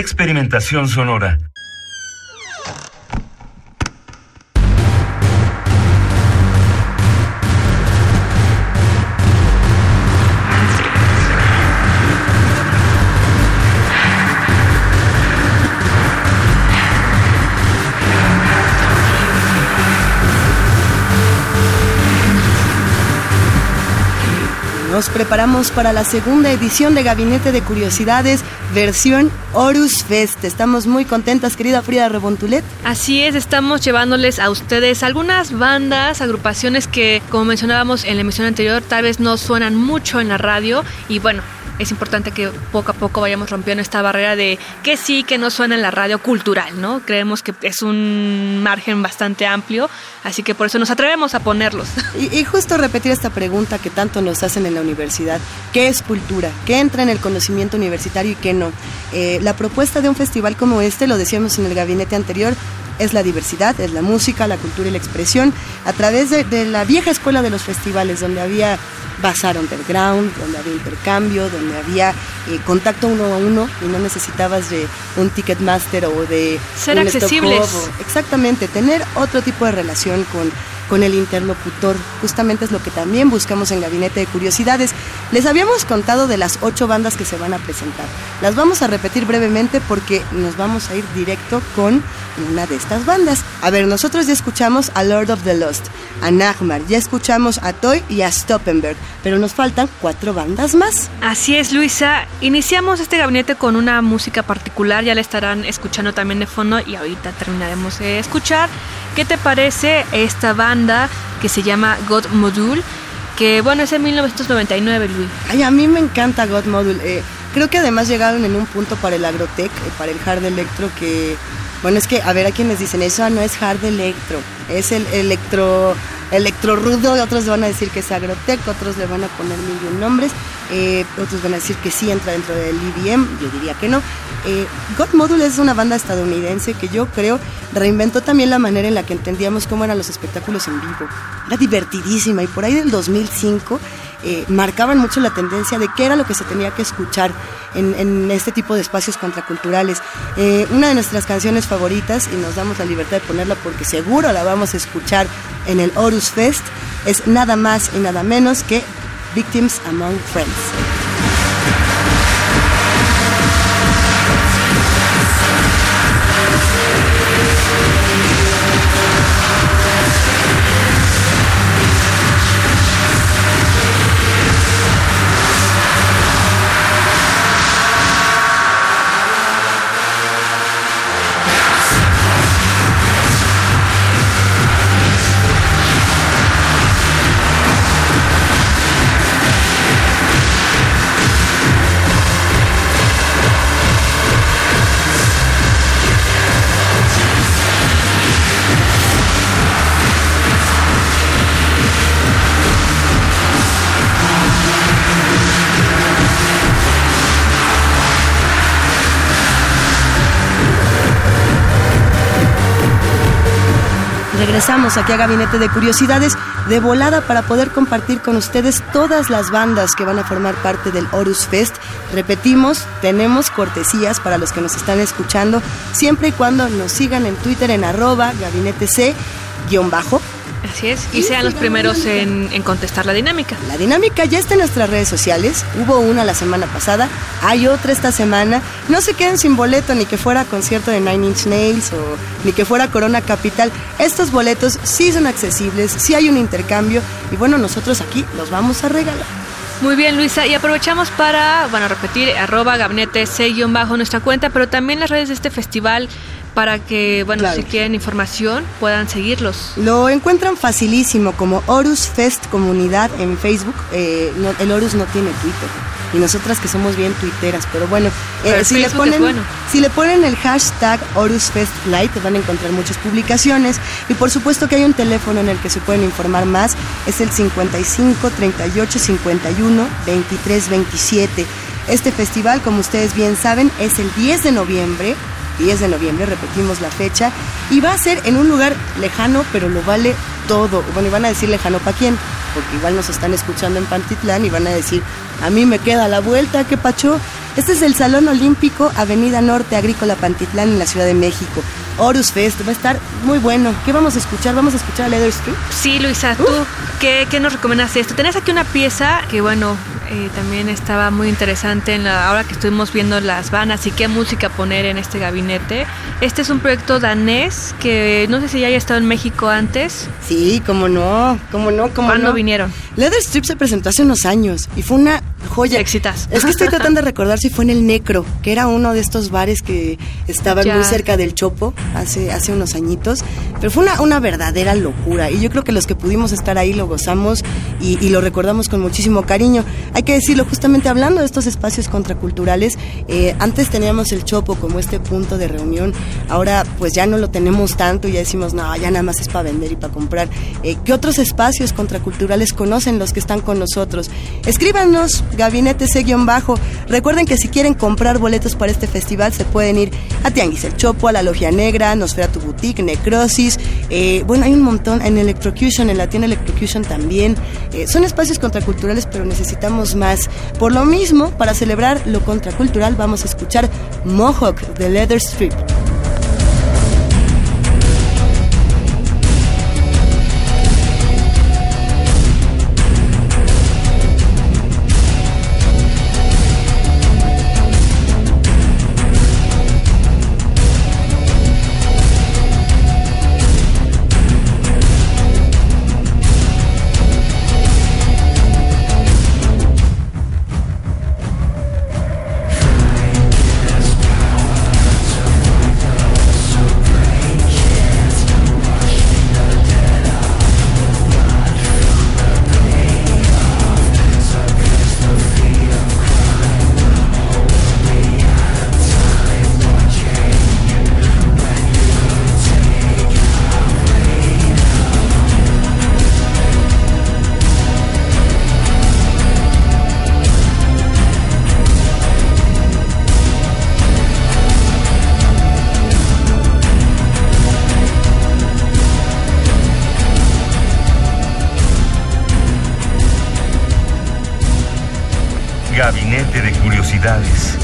Experimentación sonora. Para la segunda edición de Gabinete de Curiosidades, versión Horus Fest. Estamos muy contentas, querida Frida Rebontulet. Así es, estamos llevándoles a ustedes algunas bandas, agrupaciones que, como mencionábamos en la emisión anterior, tal vez no suenan mucho en la radio y bueno, es importante que poco a poco vayamos rompiendo esta barrera de que sí, que no suena en la radio cultural, ¿no? Creemos que es un margen bastante amplio, así que por eso nos atrevemos a ponerlos. Y, justo repetir esta pregunta que tanto nos hacen en la universidad. ¿Qué es cultura? ¿Qué entra en el conocimiento universitario y qué no? Eh, la propuesta de un festival como este, lo decíamos en el gabinete anterior, es la diversidad, es la música, la cultura y la expresión, a través de, de la vieja escuela de los festivales, donde había bazar underground, donde había intercambio, donde había eh, contacto uno a uno y no necesitabas de un Ticketmaster o de Ser un accesibles. Stop Hub o- exactamente, tener otro tipo de relación con, con el interlocutor. Justamente es lo que también buscamos en Gabinete de Curiosidades. Les habíamos contado de las ocho bandas que se van a presentar. Las vamos a repetir brevemente porque nos vamos a ir directo con una de estas bandas. A ver, nosotros ya escuchamos a Lord of the Lost, a Nagmar, ya escuchamos a Toy y a Stoppenberg, pero nos faltan cuatro bandas más. Así es, Luisa. Iniciamos este gabinete con una música particular, ya la estarán escuchando también de fondo y ahorita terminaremos de escuchar. ¿Qué te parece esta banda que se llama God Module? Que bueno, es en 1999, Luis. Ay, a mí me encanta God Module. eh, creo que además llegaron en un punto para el agrotech, eh, para el hard electro, que, bueno, es que a ver a quienes dicen, eso no es hard electro, es el electro, electro rudo, otros le van a decir que es agrotech, otros le van a poner mil nombres, eh, otros van a decir que sí entra dentro del EDM, yo diría que no. Eh, God Module es una banda estadounidense que yo creo reinventó también la manera en la que entendíamos cómo eran los espectáculos en vivo. Era divertidísima y por ahí del 2005 eh, marcaban mucho la tendencia de qué era lo que se tenía que escuchar en, en este tipo de espacios contraculturales. Eh, una de nuestras canciones favoritas, y nos damos la libertad de ponerla porque seguro la vamos a escuchar en el Horus Fest, es nada más y nada menos que Victims Among Friends. Regresamos aquí a Gabinete de Curiosidades de volada para poder compartir con ustedes todas las bandas que van a formar parte del Horus Fest. Repetimos, tenemos cortesías para los que nos están escuchando, siempre y cuando nos sigan en Twitter en arroba gabinete C guion bajo. Así es, y sean los primeros en, en contestar la dinámica. La dinámica ya está en nuestras redes sociales. Hubo una la semana pasada, hay otra esta semana. No se queden sin boleto, ni que fuera concierto de Nine Inch Nails o ni que fuera Corona Capital. Estos boletos sí son accesibles, sí hay un intercambio y bueno, nosotros aquí los vamos a regalar. Muy bien, Luisa, y aprovechamos para, bueno, repetir, arroba gabinete C-bajo nuestra cuenta, pero también las redes de este festival para que, bueno, Claro. si quieren información, puedan seguirlos. Lo encuentran facilísimo como Horus Fest Comunidad en Facebook. Eh, no- el Horus no tiene Twitter. Y nosotras que somos bien tuiteras, pero bueno, eh, Pero si, le Facebook es ponen, bueno. si le ponen el hashtag Horus Fest Light van a encontrar muchas publicaciones y por supuesto que hay un teléfono en el que se pueden informar más, es el 55 38 51 23 27. Este festival, como ustedes bien saben, es el 10 de noviembre 10 de noviembre, repetimos la fecha, y va a ser en un lugar lejano, pero lo vale todo. Bueno, y van a decir lejano para quién, porque igual nos están escuchando en Pantitlán y van a decir, a mí me queda la vuelta, ¿qué pacho? Este es el Salón Olímpico, Avenida Norte Agrícola Pantitlán en la Ciudad de México. Horus Fest va a estar muy bueno. ¿Qué vamos a escuchar? ¿Vamos a escuchar a Leather Street? Sí, Luisa, ¿tú qué, qué nos recomiendas esto? Tenés aquí una pieza que, bueno, eh, también estaba muy interesante en la ahora que estuvimos viendo las bandas y qué música poner en este gabinete. Este es un proyecto danés que no sé si ya haya estado en México antes. Sí, cómo no, cómo no, cómo ¿Cuándo no. vinieron? Leather Strip se presentó hace unos años y fue una joya. Éxitas. Es que estoy tratando de recordar si fue en el Necro, que era uno de estos bares que estaban Ya. muy cerca del Chopo hace, hace unos añitos. Pero fue una, una verdadera locura. Y yo creo que los que pudimos estar ahí lo gozamos y, y lo recordamos con muchísimo cariño. Hay que decirlo, justamente hablando de estos espacios contraculturales, eh, antes teníamos el Chopo como este punto de reunión. Ahora, pues ya no lo tenemos tanto y ya decimos, no, ya nada más es para vender y para comprar. Eh, ¿Qué otros espacios contraculturales conocen los que están con nosotros? Escríbanos, gabinete C-bajo. Recuerden que si quieren comprar boletos para este festival, se pueden ir a Tianguis El Chopo, a la Logia Negra, Nosferatu Boutique, Necrosis. eh, bueno, hay un montón en Electrocution, en la tienda Electrocution también. Eh, son espacios contraculturales, pero necesitamos más. Por lo mismo, para celebrar lo contracultural, vamos a escuchar Mohawk de Leather Strip. Curiosidades.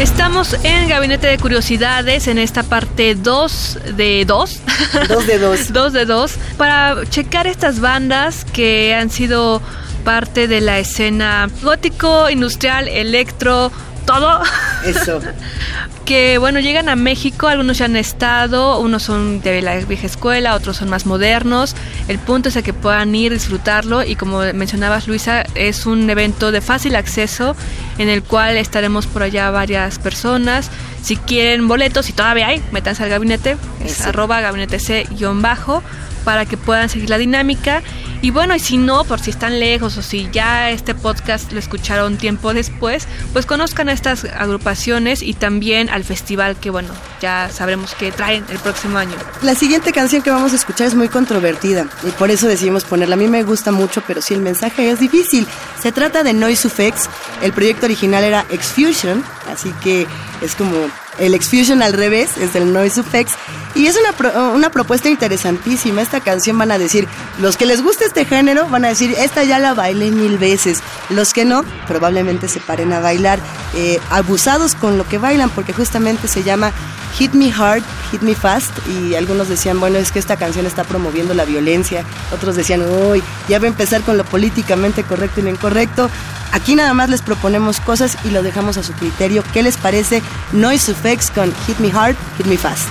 Estamos en Gabinete de Curiosidades en esta parte 2 de 2. Dos de dos. 2 de 2. Para checar estas bandas que han sido parte de la escena gótico, industrial, electro, todo. Eso. que bueno, llegan a México, algunos ya han estado, unos son de la vieja escuela, otros son más modernos. El punto es a que puedan ir, disfrutarlo y como mencionabas Luisa, es un evento de fácil acceso en el cual estaremos por allá varias personas. Si quieren boletos, si todavía hay, métanse al gabinete, es Eso. arroba gabinete C-bajo para que puedan seguir la dinámica. Y bueno, y si no, por si están lejos o si ya este podcast lo escucharon tiempo después, pues conozcan a estas agrupaciones y también al festival que bueno, ya sabremos que traen el próximo año. La siguiente canción que vamos a escuchar es muy controvertida y por eso decidimos ponerla. A mí me gusta mucho, pero sí el mensaje es difícil. Se trata de Noise Effects. El proyecto original era Exfusion, así que es como el Exfusion al revés, es del Noise Effects. Y es una, una propuesta interesantísima. Esta canción van a decir, los que les gusta este género van a decir, esta ya la bailé mil veces. Los que no, probablemente se paren a bailar, eh, abusados con lo que bailan, porque justamente se llama Hit Me Hard, Hit Me Fast. Y algunos decían, bueno, es que esta canción está promoviendo la violencia. Otros decían, uy, ya va a empezar con lo políticamente correcto y lo incorrecto. Aquí nada más les proponemos cosas y lo dejamos a su criterio. ¿Qué les parece Noise Effects con Hit Me Hard, Hit Me Fast?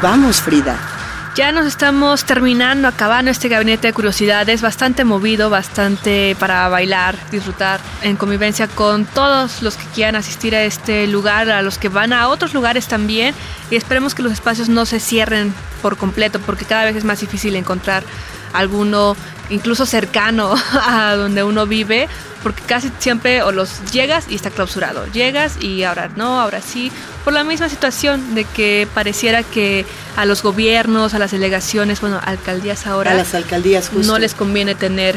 Vamos, Frida. Ya nos estamos terminando, acabando este gabinete de curiosidades, bastante movido, bastante para bailar, disfrutar en convivencia con todos los que quieran asistir a este lugar, a los que van a otros lugares también. Y esperemos que los espacios no se cierren por completo, porque cada vez es más difícil encontrar alguno incluso cercano a donde uno vive, porque casi siempre o los llegas y está clausurado, llegas y ahora no, ahora sí, por la misma situación de que pareciera que a los gobiernos, a las delegaciones, bueno, alcaldías ahora, a las alcaldías no les conviene tener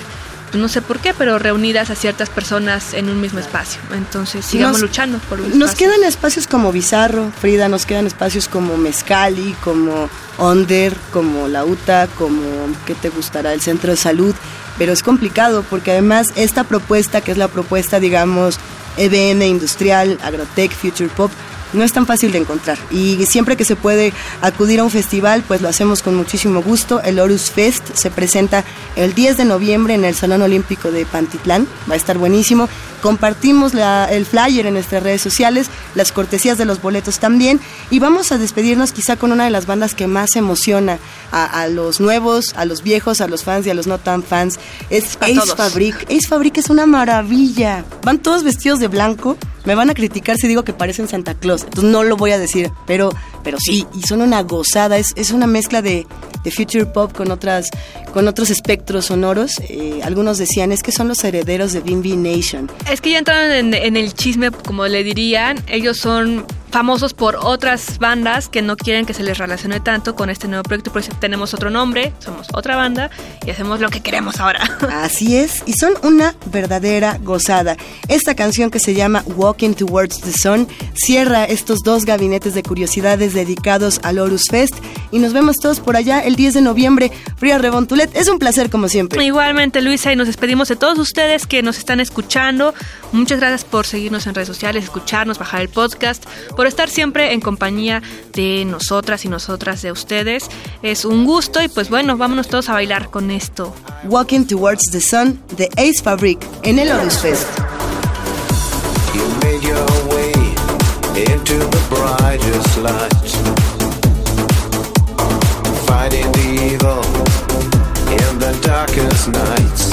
no sé por qué, pero reunidas a ciertas personas en un mismo espacio. Entonces sigamos luchando por un Nos quedan espacios como Bizarro, Frida, nos quedan espacios como Mezcali, como Onder, como La UTA, como, ¿qué te gustará? El Centro de Salud. Pero es complicado porque además esta propuesta, que es la propuesta, digamos, EBM industrial, Agrotech, Future Pop, no es tan fácil de encontrar. Y siempre que se puede acudir a un festival, pues lo hacemos con muchísimo gusto. El Horus Fest se presenta el 10 de noviembre en el Salón Olímpico de Pantitlán. Va a estar buenísimo. Compartimos el flyer en nuestras redes sociales, las cortesías de los boletos también. Y vamos a despedirnos quizá con una de las bandas que más emociona a, los nuevos, a los viejos, a los fans y a los no tan fans. Es Ace Fabric. Ace Fabric es una maravilla. Van todos vestidos de blanco me van a criticar si digo que parecen Santa Claus, entonces no lo voy a decir, pero, pero sí, y son una gozada, es, es una mezcla de, de future pop con otras con otros espectros sonoros. Eh, algunos decían es que son los herederos de Bimbi Nation. Es que ya entraron en, en el chisme, como le dirían, ellos son famosos por otras bandas que no quieren que se les relacione tanto con este nuevo proyecto, por eso tenemos otro nombre, somos otra banda y hacemos lo que queremos ahora. Así es, y son una verdadera gozada. Esta canción que se llama Walking Towards the Sun cierra estos dos gabinetes de curiosidades dedicados al Horus Fest y nos vemos todos por allá el 10 de noviembre. Fría Rebontulet, es un placer como siempre. Igualmente Luisa y nos despedimos de todos ustedes que nos están escuchando. Muchas gracias por seguirnos en redes sociales, escucharnos, bajar el podcast, por estar siempre en compañía de nosotras y nosotras de ustedes. Es un gusto y pues bueno, vámonos todos a bailar con esto. Walking Towards the Sun de Ace Fabric en el Horus Fest. You made your way into the brightest light. Fighting the evil in the darkest nights.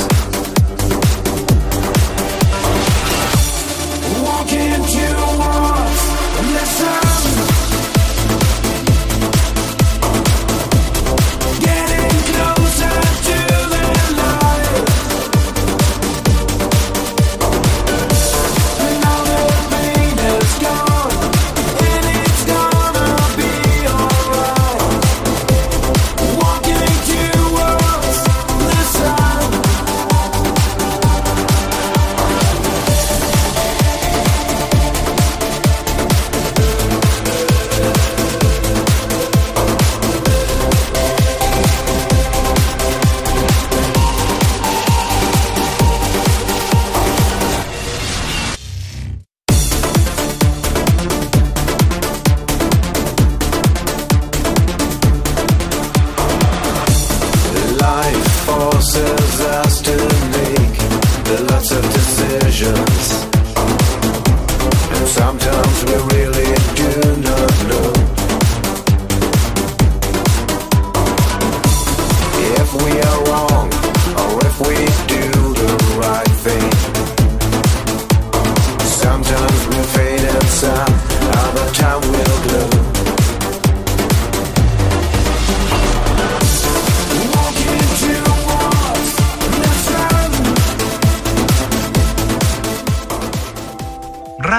still making the lots of decisions.